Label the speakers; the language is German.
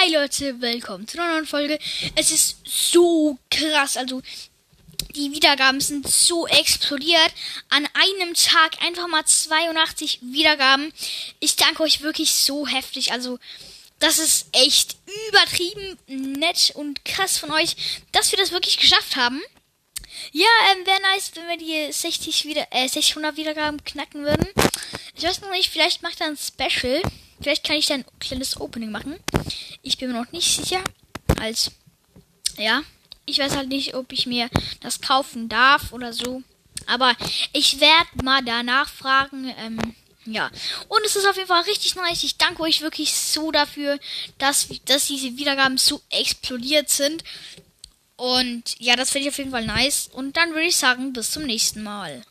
Speaker 1: Hi Leute, willkommen zu einer neuen Folge. Es ist so krass, also die Wiedergaben sind so explodiert. An einem Tag einfach mal 82 Wiedergaben. Ich danke euch wirklich so heftig. Also das ist echt übertrieben nett und krass von euch, dass wir das wirklich geschafft haben. Ja, ähm, wäre nice, wenn wir die 60 wieder, äh, 600 Wiedergaben knacken würden. Ich weiß noch nicht, vielleicht macht er ein Special. Vielleicht kann ich dann ein kleines Opening machen. Ich bin mir noch nicht sicher. Als, ja, ich weiß halt nicht, ob ich mir das kaufen darf oder so. Aber ich werde mal danach fragen. Ähm, ja. Und es ist auf jeden Fall richtig nice. Ich danke euch wirklich so dafür, dass, dass diese Wiedergaben so explodiert sind. Und ja, das finde ich auf jeden Fall nice. Und dann würde ich sagen, bis zum nächsten Mal.